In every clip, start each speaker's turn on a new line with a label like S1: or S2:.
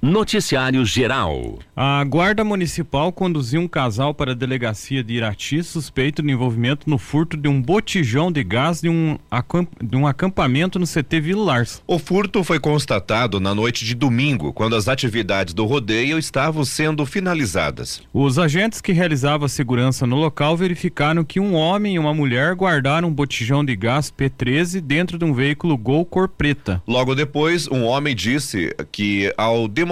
S1: Noticiário Geral.
S2: A Guarda Municipal conduziu um casal para a delegacia de Irati suspeito de envolvimento no furto de um botijão de gás de um, de um acampamento no CT Vila Lars.
S3: O furto foi constatado na noite de domingo, quando as atividades do rodeio estavam sendo finalizadas.
S2: Os agentes que realizavam a segurança no local verificaram que um homem e uma mulher guardaram um botijão de gás P13 dentro de um veículo Gol cor preta.
S3: Logo depois, um homem disse que ao demonstrar,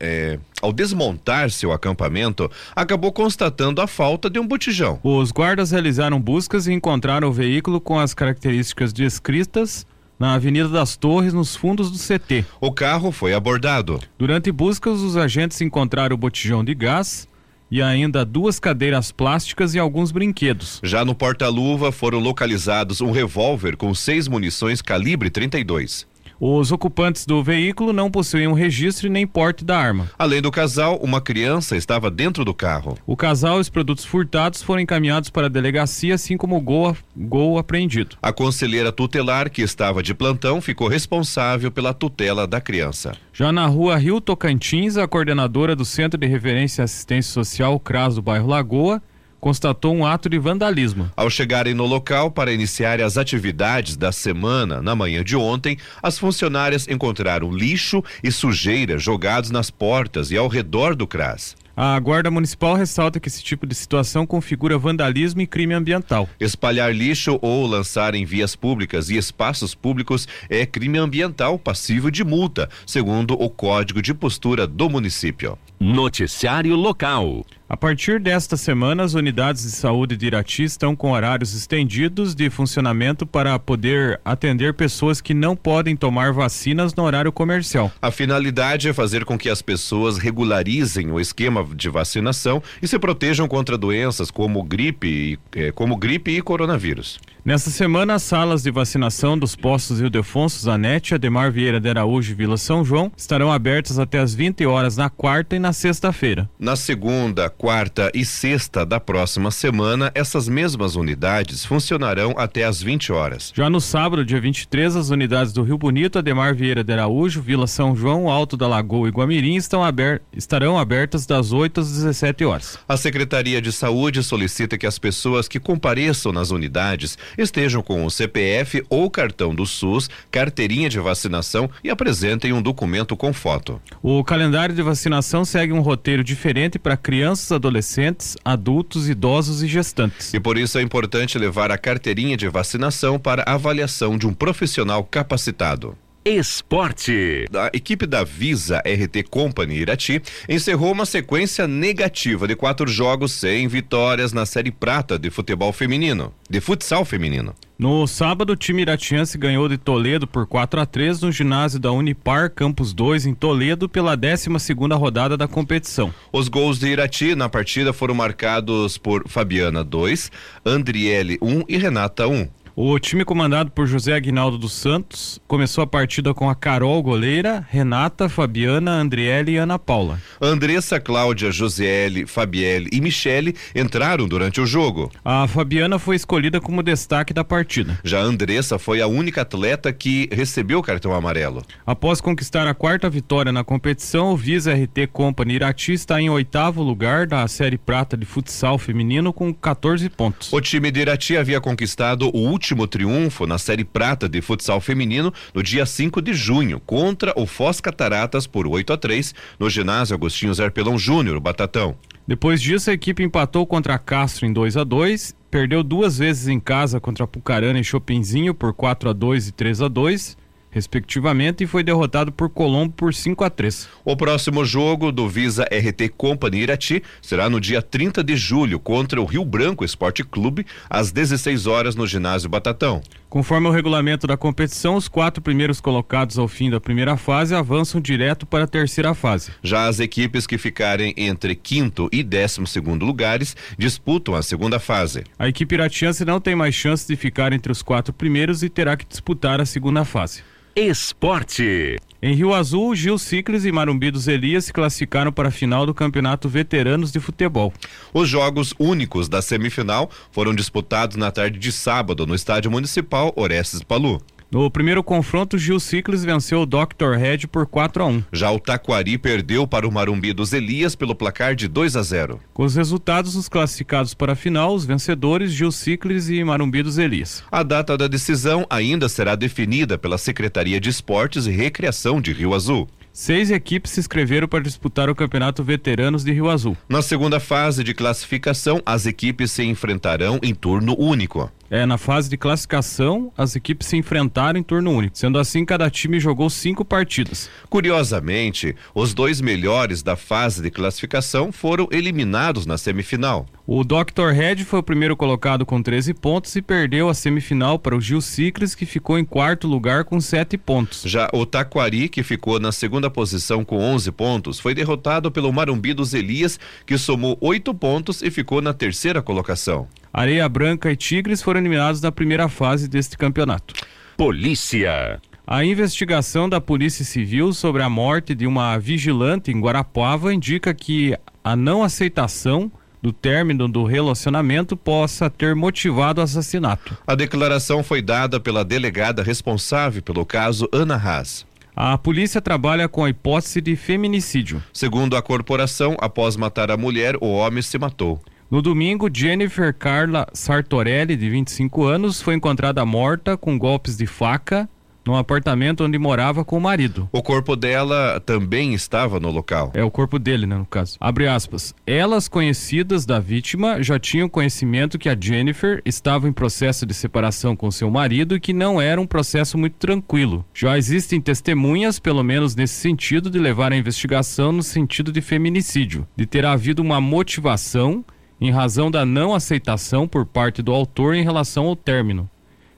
S3: é, ao desmontar seu acampamento, acabou constatando a falta de um botijão.
S2: Os guardas realizaram buscas e encontraram o veículo com as características descritas na Avenida das Torres, nos fundos do CT.
S3: O carro foi abordado.
S2: Durante buscas, os agentes encontraram o botijão de gás e ainda duas cadeiras plásticas e alguns brinquedos.
S3: Já no porta-luva foram localizados um revólver com seis munições calibre 32.
S2: Os ocupantes do veículo não possuíam registro e nem porte da arma.
S3: Além do casal, uma criança estava dentro do carro.
S2: O casal e os produtos furtados foram encaminhados para a delegacia, assim como o gol, gol apreendido.
S3: A conselheira tutelar, que estava de plantão, ficou responsável pela tutela da criança.
S2: Já na rua Rio Tocantins, a coordenadora do Centro de Referência e Assistência Social CRAS do bairro Lagoa constatou um ato de vandalismo.
S3: Ao chegarem no local para iniciar as atividades da semana, na manhã de ontem, as funcionárias encontraram lixo e sujeira jogados nas portas e ao redor do CRAS.
S2: A Guarda Municipal ressalta que esse tipo de situação configura vandalismo e crime ambiental.
S3: Espalhar lixo ou lançar em vias públicas e espaços públicos é crime ambiental passível de multa, segundo o Código de Postura do município.
S1: Noticiário Local.
S2: A partir desta semana, as unidades de saúde de Irati estão com horários estendidos de funcionamento para poder atender pessoas que não podem tomar vacinas no horário comercial.
S3: A finalidade é fazer com que as pessoas regularizem o esquema de vacinação e se protejam contra doenças como gripe, eh, como gripe e coronavírus.
S2: Nesta semana, as salas de vacinação dos postos Ildefonso Zanetti, Ademar Vieira de Araújo e Vila São João estarão abertas até as 20 horas na quarta e na sexta-feira.
S3: Na segunda, quarta e sexta da próxima semana, essas mesmas unidades funcionarão até as 20 horas.
S2: Já no sábado, dia 23, as unidades do Rio Bonito, Ademar Vieira de Araújo, Vila São João, Alto da Lagoa e Guamirim estão aber estarão abertas das 8 às 17 horas.
S3: A Secretaria de Saúde solicita que as pessoas que compareçam nas unidades estejam com o CPF ou cartão do SUS, carteirinha de vacinação e apresentem um documento com foto.
S2: O calendário de vacinação segue um roteiro diferente para crianças, adolescentes, adultos, idosos e gestantes.
S3: E por isso é importante levar a carteirinha de vacinação para avaliação de um profissional capacitado.
S1: Esporte.
S3: A equipe da Visa RT Company Irati encerrou uma sequência negativa de quatro jogos sem vitórias na Série Prata de futebol feminino, de futsal feminino.
S2: No sábado, o time iratiense ganhou de Toledo por 4 a 3 no ginásio da Unipar Campus 2 em Toledo pela 12 segunda rodada da competição.
S3: Os gols de Irati na partida foram marcados por Fabiana 2, Andriele 1 um, e Renata 1. Um.
S2: O time comandado por José Aguinaldo dos Santos começou a partida com a Carol goleira, Renata, Fabiana, Andriele e Ana Paula.
S3: Andressa, Cláudia, Josiele, Fabielle e Michele entraram durante o jogo.
S2: A Fabiana foi escolhida como destaque da partida.
S3: Já Andressa foi a única atleta que recebeu o cartão amarelo.
S2: Após conquistar a quarta vitória na competição, o Visa RT Company Irati está em oitavo lugar da Série Prata de Futsal Feminino com 14 pontos.
S3: O time de Irati havia conquistado o último último triunfo na Série Prata de futsal feminino no dia 5 de junho, contra o Foz Cataratas por 8 a 3 no ginásio Agostinho Zerpelão Júnior, Batatão.
S2: Depois disso, a equipe empatou contra a Castro em 2 a 2 perdeu duas vezes em casa contra Pucarana e Chopinzinho por 4 a 2 e 3 a 2 respectivamente, e foi derrotado por Colombo por 5 a 3.
S3: O próximo jogo do Visa RT Company Irati será no dia 30 de julho contra o Rio Branco Esporte Clube, às 16 horas no ginásio Batatão.
S2: Conforme o regulamento da competição, os quatro primeiros colocados ao fim da primeira fase avançam direto para a terceira fase.
S3: Já as equipes que ficarem entre quinto e décimo segundo lugares disputam a segunda fase.
S2: A equipe iratiense não tem mais chance de ficar entre os quatro primeiros e terá que disputar a segunda fase.
S1: Esporte.
S2: Em Rio Azul, Gil Ciclis e Marumbi dos Elias se classificaram para a final do Campeonato Veteranos de Futebol.
S3: Os jogos únicos da semifinal foram disputados na tarde de sábado no Estádio Municipal Orestes Palu.
S2: No primeiro confronto, Gil Ciclis venceu o Dr. Red por 4 a 1.
S3: Já o Taquari perdeu para o Marumbi dos Elias pelo placar de 2 a 0.
S2: Com os resultados dos classificados para a final, os vencedores Gil Ciclis e Marumbi dos Elias.
S3: A data da decisão ainda será definida pela Secretaria de Esportes e Recreação de Rio Azul.
S2: Seis equipes se inscreveram para disputar o Campeonato Veteranos de Rio Azul.
S3: Na segunda fase de classificação, as equipes se enfrentarão em turno único.
S2: É, na fase de classificação, as equipes se enfrentaram em turno único. Sendo assim, cada time jogou cinco partidas.
S3: Curiosamente, os dois melhores da fase de classificação foram eliminados na semifinal.
S2: O Dr. Red foi o primeiro colocado com 13 pontos e perdeu a semifinal para o Gil Ciclis, que ficou em quarto lugar com 7 pontos.
S3: Já o Taquari, que ficou na segunda posição com 11 pontos, foi derrotado pelo Marumbi dos Elias, que somou 8 pontos e ficou na terceira colocação.
S2: Areia Branca e Tigres foram eliminados na primeira fase deste campeonato.
S1: Polícia.
S2: A investigação da Polícia Civil sobre a morte de uma vigilante em Guarapuava indica que a não aceitação do término do relacionamento possa ter motivado o assassinato.
S3: A declaração foi dada pela delegada responsável pelo caso Ana Haas.
S2: A polícia trabalha com a hipótese de feminicídio.
S3: Segundo a corporação, após matar a mulher, o homem se matou.
S2: No domingo, Jennifer Carla Sartorelli, de 25 anos, foi encontrada morta com golpes de faca no apartamento onde morava com o marido.
S3: O corpo dela também estava no local.
S2: É o corpo dele, né, no caso. Abre aspas. Elas conhecidas da vítima já tinham conhecimento que a Jennifer estava em processo de separação com seu marido e que não era um processo muito tranquilo. Já existem testemunhas, pelo menos nesse sentido, de levar a investigação no sentido de feminicídio, de ter havido uma motivação em razão da não aceitação por parte do autor em relação ao término.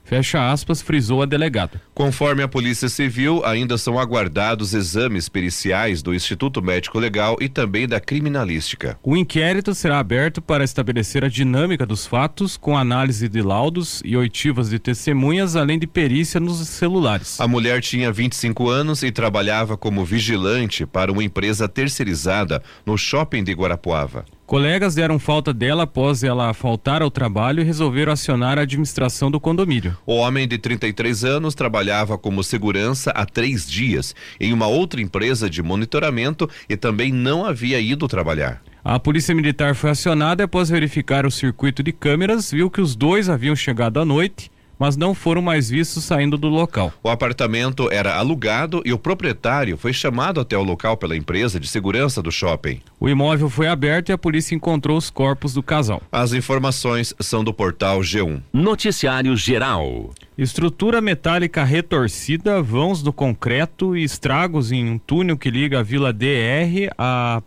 S2: Fecha aspas, frisou a delegada.
S3: Conforme a Polícia Civil, ainda são aguardados exames periciais do Instituto Médico Legal e também da criminalística.
S2: O inquérito será aberto para estabelecer a dinâmica dos fatos, com análise de laudos e oitivas de testemunhas, além de perícia nos celulares.
S3: A mulher tinha 25 anos e trabalhava como vigilante para uma empresa terceirizada no shopping de Guarapuava.
S2: Colegas deram falta dela após ela faltar ao trabalho e resolveram acionar a administração do condomínio.
S3: O homem de 33 anos trabalhava como segurança há três dias em uma outra empresa de monitoramento e também não havia ido trabalhar.
S2: A polícia militar foi acionada após verificar o circuito de câmeras, viu que os dois haviam chegado à noite mas não foram mais vistos saindo do local.
S3: O apartamento era alugado e o proprietário foi chamado até o local pela empresa de segurança do shopping.
S2: O imóvel foi aberto e a polícia encontrou os corpos do casal.
S3: As informações são do portal G1.
S1: Noticiário Geral.
S2: Estrutura metálica retorcida, vãos do concreto e estragos em um túnel que liga a Vila DR a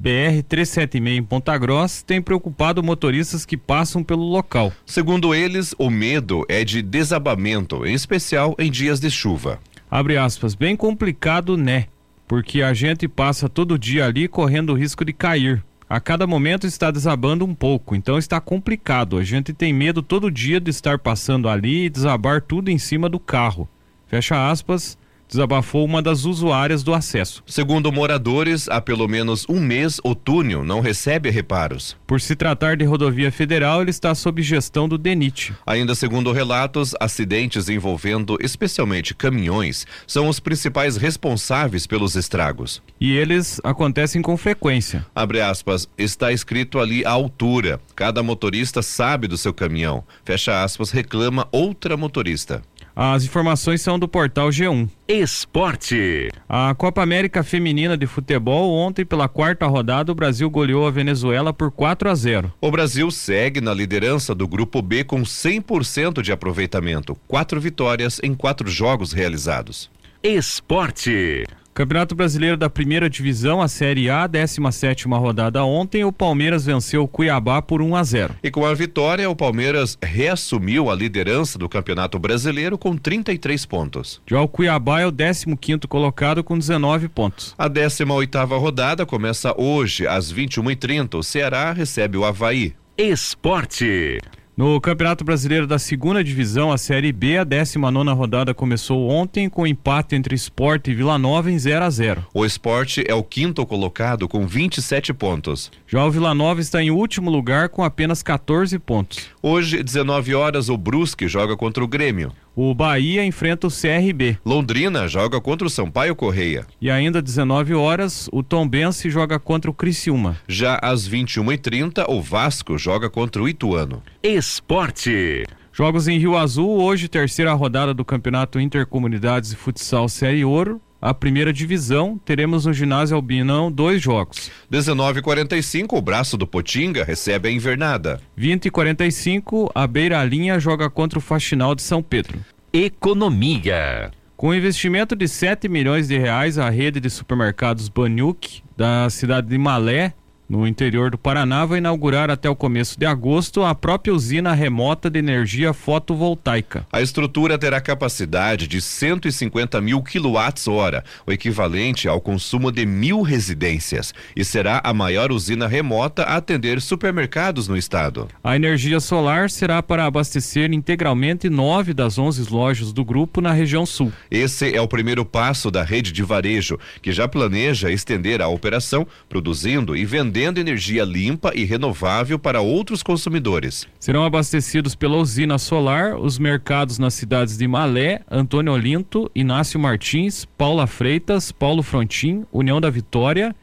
S2: BR-376 em Ponta Grossa tem preocupado motoristas que passam pelo local.
S3: Segundo eles, o medo é de desabamento, em especial em dias de chuva.
S2: Abre aspas, bem complicado, né? Porque a gente passa todo dia ali correndo o risco de cair. A cada momento está desabando um pouco, então está complicado. A gente tem medo todo dia de estar passando ali e desabar tudo em cima do carro. Fecha aspas, desabafou uma das usuárias do acesso.
S3: Segundo moradores, há pelo menos um mês o túnel não recebe reparos.
S2: Por se tratar de rodovia federal, ele está sob gestão do DENIT.
S3: Ainda segundo relatos, acidentes envolvendo especialmente caminhões são os principais responsáveis pelos estragos.
S2: E eles acontecem com frequência.
S3: Abre aspas, está escrito ali a altura. Cada motorista sabe do seu caminhão. Fecha aspas, reclama outra motorista.
S2: As informações são do portal G1.
S1: Esporte.
S2: A Copa América Feminina de Futebol, ontem, pela quarta rodada, o Brasil goleou a Venezuela por 4 a 0.
S3: O Brasil segue na liderança do Grupo B com 100% de aproveitamento. Quatro vitórias em quatro jogos realizados.
S1: Esporte.
S2: Campeonato Brasileiro da Primeira Divisão, a Série A, 17 rodada ontem, o Palmeiras venceu o Cuiabá por 1 a 0.
S3: E com a vitória, o Palmeiras reassumiu a liderança do Campeonato Brasileiro com 33 pontos.
S2: Já o Cuiabá é o 15º colocado com 19 pontos.
S3: A 18ª rodada começa hoje às 21h30. O Ceará recebe o Havaí.
S1: Esporte.
S2: No Campeonato Brasileiro da Segunda Divisão, a Série B, a 19 rodada começou ontem com empate entre Esporte e Vila Nova em 0 a 0.
S3: O Esporte é o quinto colocado com 27 pontos.
S2: Já o Vila Nova está em último lugar com apenas 14 pontos.
S3: Hoje, 19 horas, o Brusque joga contra o Grêmio.
S2: O Bahia enfrenta o CRB.
S3: Londrina joga contra o Sampaio Correia.
S2: E ainda às 19 horas, o Tombense joga contra o Criciúma.
S3: Já às 21h30, o Vasco joga contra o Ituano.
S1: Esporte.
S2: Jogos em Rio Azul, hoje, terceira rodada do Campeonato Intercomunidades de Futsal Série Ouro. A primeira divisão, teremos no ginásio Albinão dois jogos.
S3: 19h45, o braço do Potinga recebe a invernada.
S2: 20 e 45 a Beira Linha joga contra o Faxinal de São Pedro.
S1: Economia.
S2: Com investimento de 7 milhões de reais, a rede de supermercados Banyuk, da cidade de Malé, no interior do Paraná, vai inaugurar até o começo de agosto a própria usina remota de energia fotovoltaica.
S3: A estrutura terá capacidade de 150 mil quilowatts-hora, o equivalente ao consumo de mil residências, e será a maior usina remota a atender supermercados no estado.
S2: A energia solar será para abastecer integralmente nove das onze lojas do grupo na região sul.
S3: Esse é o primeiro passo da rede de varejo, que já planeja estender a operação, produzindo e vendendo vendendo energia limpa e renovável para outros consumidores.
S2: Serão abastecidos pela usina solar os mercados nas cidades de Malé, Antônio Olinto, Inácio Martins, Paula Freitas, Paulo Frontin, União da Vitória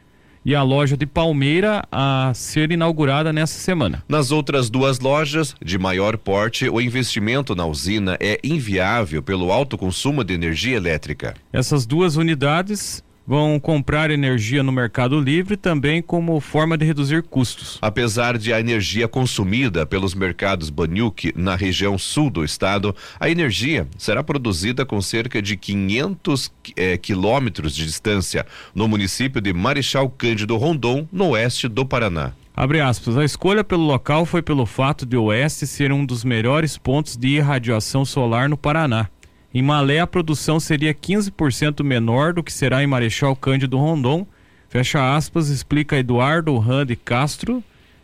S2: e a loja de Palmeira a ser inaugurada nessa semana.
S3: Nas outras duas lojas, de maior porte, o investimento na usina é inviável pelo alto consumo de energia elétrica.
S2: Essas duas unidades vão comprar energia no Mercado Livre também como forma de reduzir custos.
S3: Apesar de a energia consumida pelos mercados Banyuk na região sul do estado, a energia será produzida com cerca de 500 eh, quilômetros de distância no município de Marechal Cândido Rondon, no oeste do Paraná.
S2: Abre aspas, a escolha pelo local foi pelo fato de o oeste ser um dos melhores pontos de irradiação solar no Paraná. Em Malé, a produção seria 15% menor do que será em Marechal Cândido Rondon. Fecha aspas, explica Eduardo Rande Castro,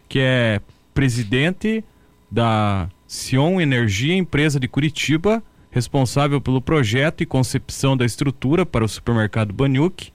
S2: que é presidente da Sion Energia, empresa de Curitiba, responsável pelo projeto e concepção da estrutura para o supermercado Banyuk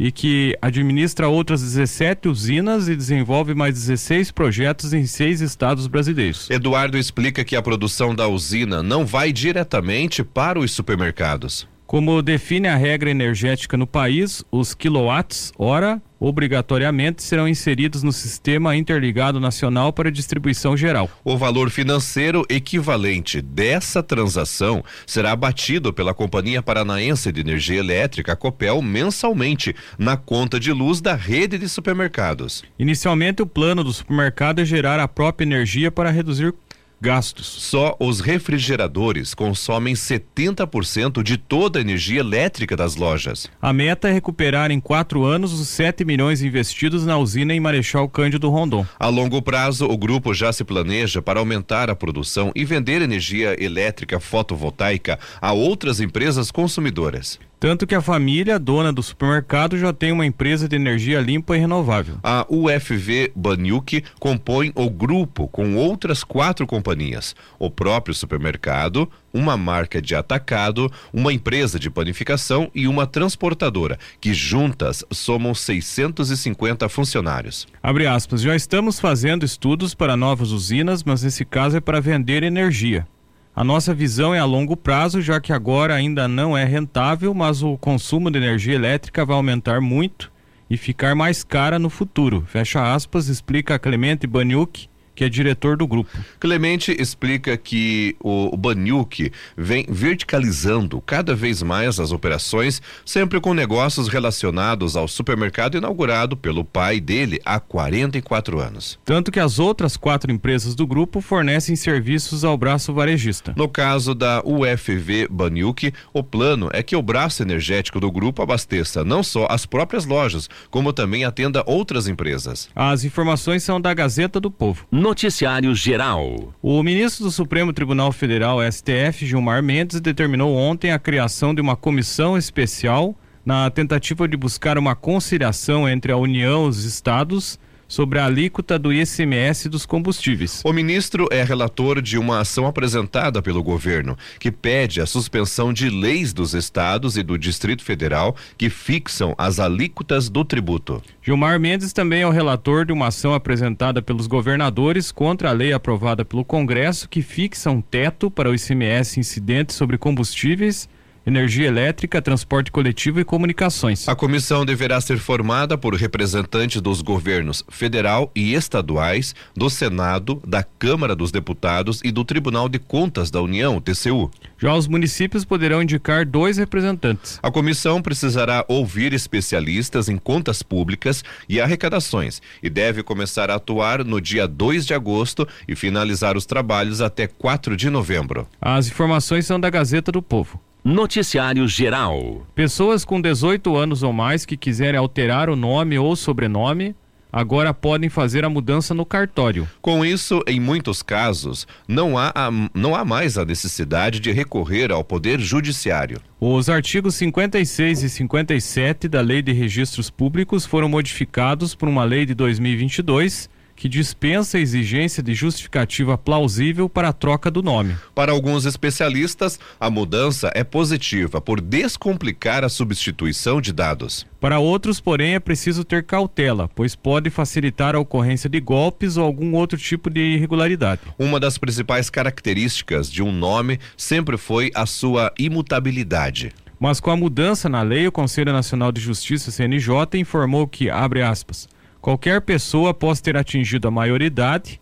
S2: e que administra outras 17 usinas e desenvolve mais 16 projetos em seis estados brasileiros.
S3: Eduardo explica que a produção da usina não vai diretamente para os supermercados.
S2: Como define a regra energética no país, os quilowatts hora obrigatoriamente serão inseridos no Sistema Interligado Nacional para Distribuição Geral.
S3: O valor financeiro equivalente dessa transação será abatido pela Companhia Paranaense de Energia Elétrica, Copel, mensalmente na conta de luz da rede de supermercados.
S2: Inicialmente, o plano do supermercado é gerar a própria energia para reduzir gastos.
S3: Só os refrigeradores consomem 70% de toda a energia elétrica das lojas.
S2: A meta é recuperar em quatro anos os 7 milhões investidos na usina em Marechal Cândido Rondon.
S3: A longo prazo, o grupo já se planeja para aumentar a produção e vender energia elétrica fotovoltaica a outras empresas consumidoras.
S2: Tanto que a família, dona do supermercado, já tem uma empresa de energia limpa e renovável.
S3: A UFV Banyuk compõe o grupo com outras quatro companhias: o próprio supermercado, uma marca de atacado, uma empresa de panificação e uma transportadora, que juntas somam 650 funcionários.
S2: Abre aspas, já estamos fazendo estudos para novas usinas, mas nesse caso é para vender energia. A nossa visão é a longo prazo, já que agora ainda não é rentável, mas o consumo de energia elétrica vai aumentar muito e ficar mais cara no futuro. Fecha aspas, explica Clemente Banyuk, que é diretor do grupo.
S3: Clemente explica que o, Banyuk vem verticalizando cada vez mais as operações, sempre com negócios relacionados ao supermercado inaugurado pelo pai dele há 44 anos.
S2: Tanto que as outras quatro empresas do grupo fornecem serviços ao braço varejista.
S3: No caso da UFV Banyuk, o plano é que o braço energético do grupo abasteça não só as próprias lojas, como também atenda outras empresas.
S2: As informações são da Gazeta do Povo.
S1: Noticiário Geral.
S2: O ministro do Supremo Tribunal Federal, STF, Gilmar Mendes, determinou ontem a criação de uma comissão especial na tentativa de buscar uma conciliação entre a União e os estados sobre a alíquota do ICMS dos combustíveis.
S3: O ministro é relator de uma ação apresentada pelo governo, que pede a suspensão de leis dos estados e do Distrito Federal que fixam as alíquotas do tributo.
S2: Gilmar Mendes também é o relator de uma ação apresentada pelos governadores contra a lei aprovada pelo Congresso que fixa um teto para o ICMS incidente sobre combustíveis energia elétrica, transporte coletivo e comunicações.
S3: A comissão deverá ser formada por representantes dos governos federal e estaduais, do Senado, da Câmara dos Deputados e do Tribunal de Contas da União, TCU.
S2: Já os municípios poderão indicar dois representantes.
S3: A comissão precisará ouvir especialistas em contas públicas e arrecadações e deve começar a atuar no dia 2 de agosto e finalizar os trabalhos até 4 de novembro.
S2: As informações são da Gazeta do Povo.
S1: Noticiário Geral.
S2: Pessoas com 18 anos ou mais que quiserem alterar o nome ou sobrenome agora podem fazer a mudança no cartório.
S3: Com isso, em muitos casos, não há, a, não há mais a necessidade de recorrer ao Poder Judiciário.
S2: Os artigos 56 e 57 da Lei de Registros Públicos foram modificados por uma lei de 2022 que dispensa a exigência de justificativa plausível para a troca do nome.
S3: Para alguns especialistas, a mudança é positiva por descomplicar a substituição de dados.
S2: Para outros, porém, é preciso ter cautela, pois pode facilitar a ocorrência de golpes ou algum outro tipo de irregularidade.
S3: Uma das principais características de um nome sempre foi a sua imutabilidade.
S2: Mas com a mudança na lei, o Conselho Nacional de Justiça, CNJ, informou que, abre aspas, Qualquer pessoa, após ter atingido a maioridade,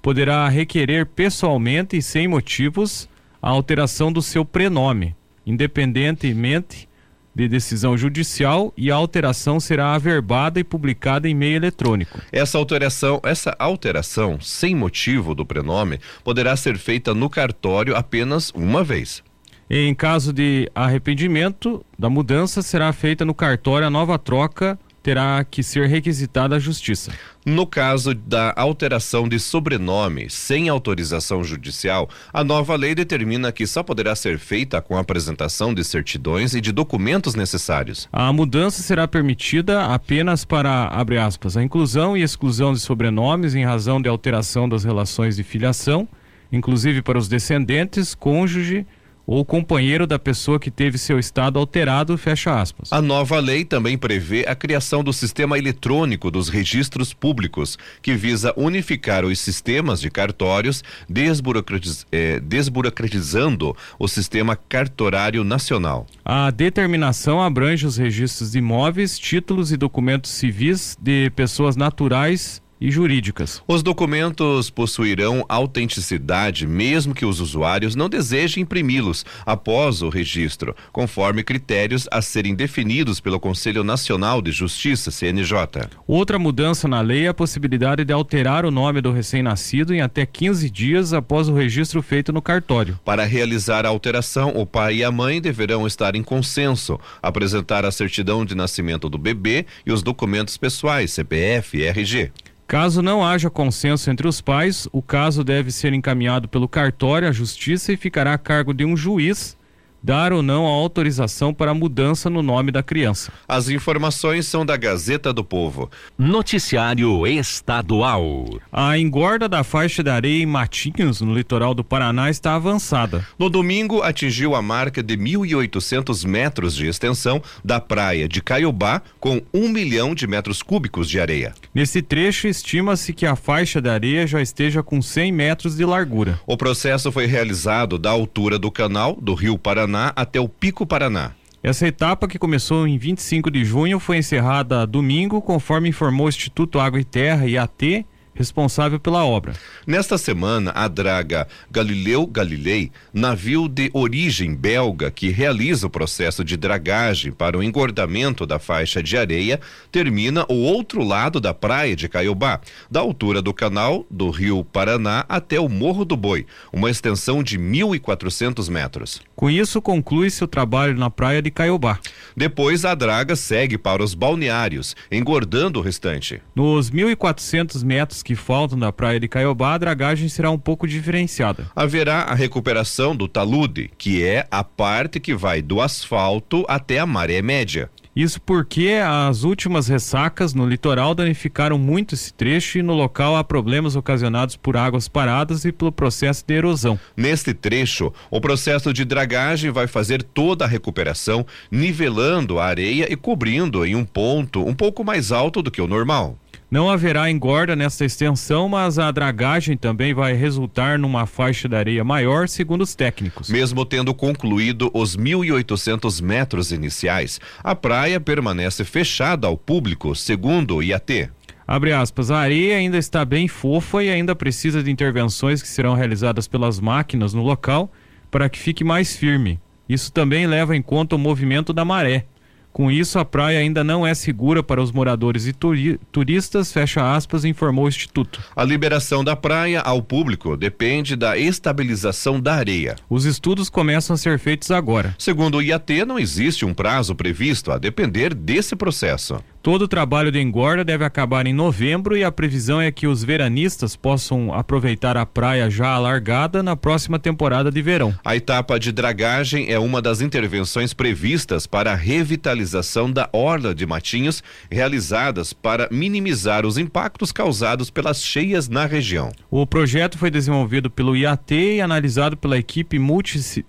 S2: poderá requerer pessoalmente e sem motivos a alteração do seu prenome, independentemente de decisão judicial e a alteração será averbada e publicada em meio eletrônico.
S3: Essa alteração, essa alteração sem motivo do prenome poderá ser feita no cartório apenas uma vez.
S2: Em caso de arrependimento da mudança, será feita no cartório a nova troca terá que ser requisitada à Justiça.
S3: No caso da alteração de sobrenome sem autorização judicial, a nova lei determina que só poderá ser feita com a apresentação de certidões e de documentos necessários.
S2: A mudança será permitida apenas para, abre aspas, a inclusão e exclusão de sobrenomes em razão de alteração das relações de filiação, inclusive para os descendentes, cônjuge, ou companheiro da pessoa que teve seu estado alterado, fecha aspas.
S3: A nova lei também prevê a criação do sistema eletrônico dos registros públicos, que visa unificar os sistemas de cartórios, desburocratiz, eh, desburocratizando o sistema cartorário nacional.
S2: A determinação abrange os registros de imóveis, títulos e documentos civis de pessoas naturais e jurídicas.
S3: Os documentos possuirão autenticidade, mesmo que os usuários não desejem imprimi-los após o registro, conforme critérios a serem definidos pelo Conselho Nacional de Justiça, CNJ.
S2: Outra mudança na lei é a possibilidade de alterar o nome do recém-nascido em até 15 dias após o registro feito no cartório.
S3: Para realizar a alteração, o pai e a mãe deverão estar em consenso, apresentar a certidão de nascimento do bebê e os documentos pessoais, CPF e RG.
S2: Caso não haja consenso entre os pais, o caso deve ser encaminhado pelo cartório à justiça e ficará a cargo de um juiz dar ou não a autorização para a mudança no nome da criança.
S3: As informações são da Gazeta do Povo.
S1: Noticiário Estadual.
S2: A engorda da faixa de areia em Matinhos, no litoral do Paraná, está avançada.
S3: No domingo, atingiu a marca de 1.800 metros de extensão da praia de Caiobá, com um milhão de metros cúbicos de areia.
S2: Nesse trecho, estima-se que a faixa de areia já esteja com 100 metros de largura.
S3: O processo foi realizado da altura do canal do Rio Paraná Paraná até o Pico Paraná.
S2: Essa etapa, que começou em 25 de junho, foi encerrada domingo, conforme informou o Instituto Água e Terra, IAT, responsável pela obra.
S3: Nesta semana, a draga Galileu Galilei, navio de origem belga que realiza o processo de dragagem para o engordamento da faixa de areia, termina o outro lado da praia de Caiobá, da altura do canal do Rio Paraná até o Morro do Boi, uma extensão de 1.400 metros.
S2: Com isso, conclui-se o trabalho na praia de Caiobá.
S3: Depois, a draga segue para os balneários, engordando o restante.
S2: Nos 1.400 metros que que faltam da praia de Caiobá, a dragagem será um pouco diferenciada.
S3: Haverá a recuperação do talude, que é a parte que vai do asfalto até a maré média.
S2: Isso porque as últimas ressacas no litoral danificaram muito esse trecho e no local há problemas ocasionados por águas paradas e pelo processo de erosão.
S3: Neste trecho, o processo de dragagem vai fazer toda a recuperação, nivelando a areia e cobrindo em um ponto um pouco mais alto do que o normal.
S2: Não haverá engorda nesta extensão, mas a dragagem também vai resultar numa faixa de areia maior, segundo os técnicos.
S3: Mesmo tendo concluído os 1.800 metros iniciais, a praia permanece fechada ao público, segundo o IAT.
S2: Abre aspas, a areia ainda está bem fofa e ainda precisa de intervenções que serão realizadas pelas máquinas no local para que fique mais firme. Isso também leva em conta o movimento da maré. Com isso, a praia ainda não é segura para os moradores e turi turistas, fecha aspas, informou o Instituto.
S3: A liberação da praia ao público depende da estabilização da areia.
S2: Os estudos começam a ser feitos agora.
S3: Segundo o IAT, não existe um prazo previsto a depender desse processo.
S2: Todo o trabalho de engorda deve acabar em novembro e a previsão é que os veranistas possam aproveitar a praia já alargada na próxima temporada de verão.
S3: A etapa de dragagem é uma das intervenções previstas para a revitalização da orla de Matinhos, realizadas para minimizar os impactos causados pelas cheias na região.
S2: O projeto foi desenvolvido pelo IAT e analisado pela equipe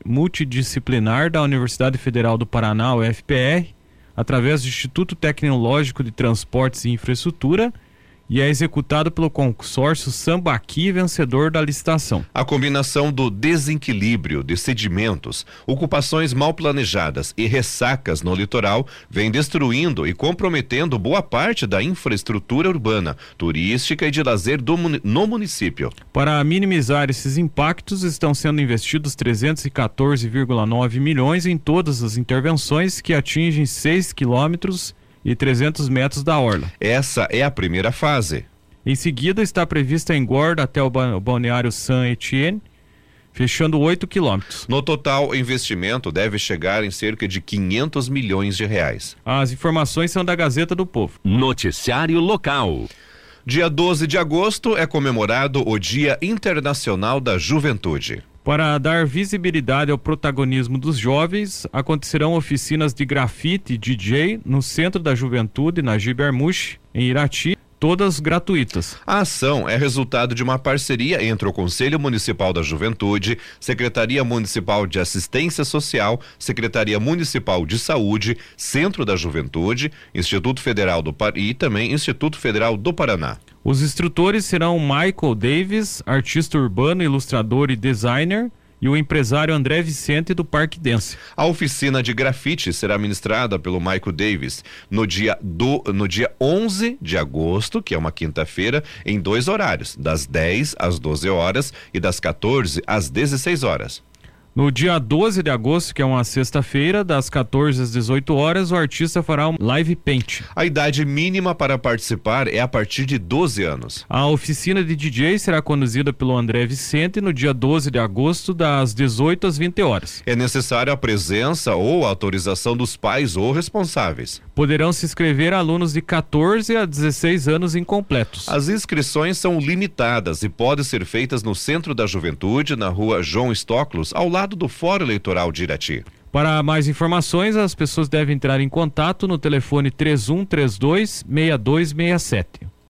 S2: multidisciplinar da Universidade Federal do Paraná, UFPR através do Instituto Tecnológico de Transportes e Infraestrutura e é executado pelo consórcio Sambaqui, vencedor da licitação.
S3: A combinação do desequilíbrio de sedimentos, ocupações mal planejadas e ressacas no litoral vem destruindo e comprometendo boa parte da infraestrutura urbana, turística e de lazer do, no município.
S2: Para minimizar esses impactos, estão sendo investidos 314,9 milhões em todas as intervenções que atingem 6 quilômetros e 300 metros da orla.
S3: Essa é a primeira fase.
S2: Em seguida está prevista a engorda até o balneário Saint-Etienne, fechando 8 quilômetros.
S3: No total, o investimento deve chegar em cerca de 500 milhões de reais.
S2: As informações são da Gazeta do Povo.
S1: Noticiário Local.
S3: Dia 12 de agosto é comemorado o Dia Internacional da Juventude.
S2: Para dar visibilidade ao protagonismo dos jovens, acontecerão oficinas de grafite DJ no Centro da Juventude, na Gibermush, em Irati, todas gratuitas.
S3: A ação é resultado de uma parceria entre o Conselho Municipal da Juventude, Secretaria Municipal de Assistência Social, Secretaria Municipal de Saúde, Centro da Juventude, Instituto Federal do Par e também Instituto Federal do Paraná.
S2: Os instrutores serão Michael Davis, artista urbano, ilustrador e designer, e o empresário André Vicente do Parque Dance.
S3: A oficina de grafite será ministrada pelo Michael Davis no dia, do, no dia 11 de agosto, que é uma quinta-feira, em dois horários, das 10 às 12 horas e das 14 às 16 horas.
S2: No dia 12 de agosto, que é uma sexta-feira, das 14 às 18 horas, o artista fará um live paint.
S3: A idade mínima para participar é a partir de 12 anos.
S2: A oficina de DJ será conduzida pelo André Vicente no dia 12 de agosto, das 18 às 20 horas.
S3: É necessário a presença ou a autorização dos pais ou responsáveis.
S2: Poderão se inscrever alunos de 14 a 16 anos incompletos.
S3: As inscrições são limitadas e podem ser feitas no Centro da Juventude, na rua João Estoclos, ao lado lado do Fórum Eleitoral de Irati.
S2: Para mais informações, as pessoas devem entrar em contato no telefone 3132 6267.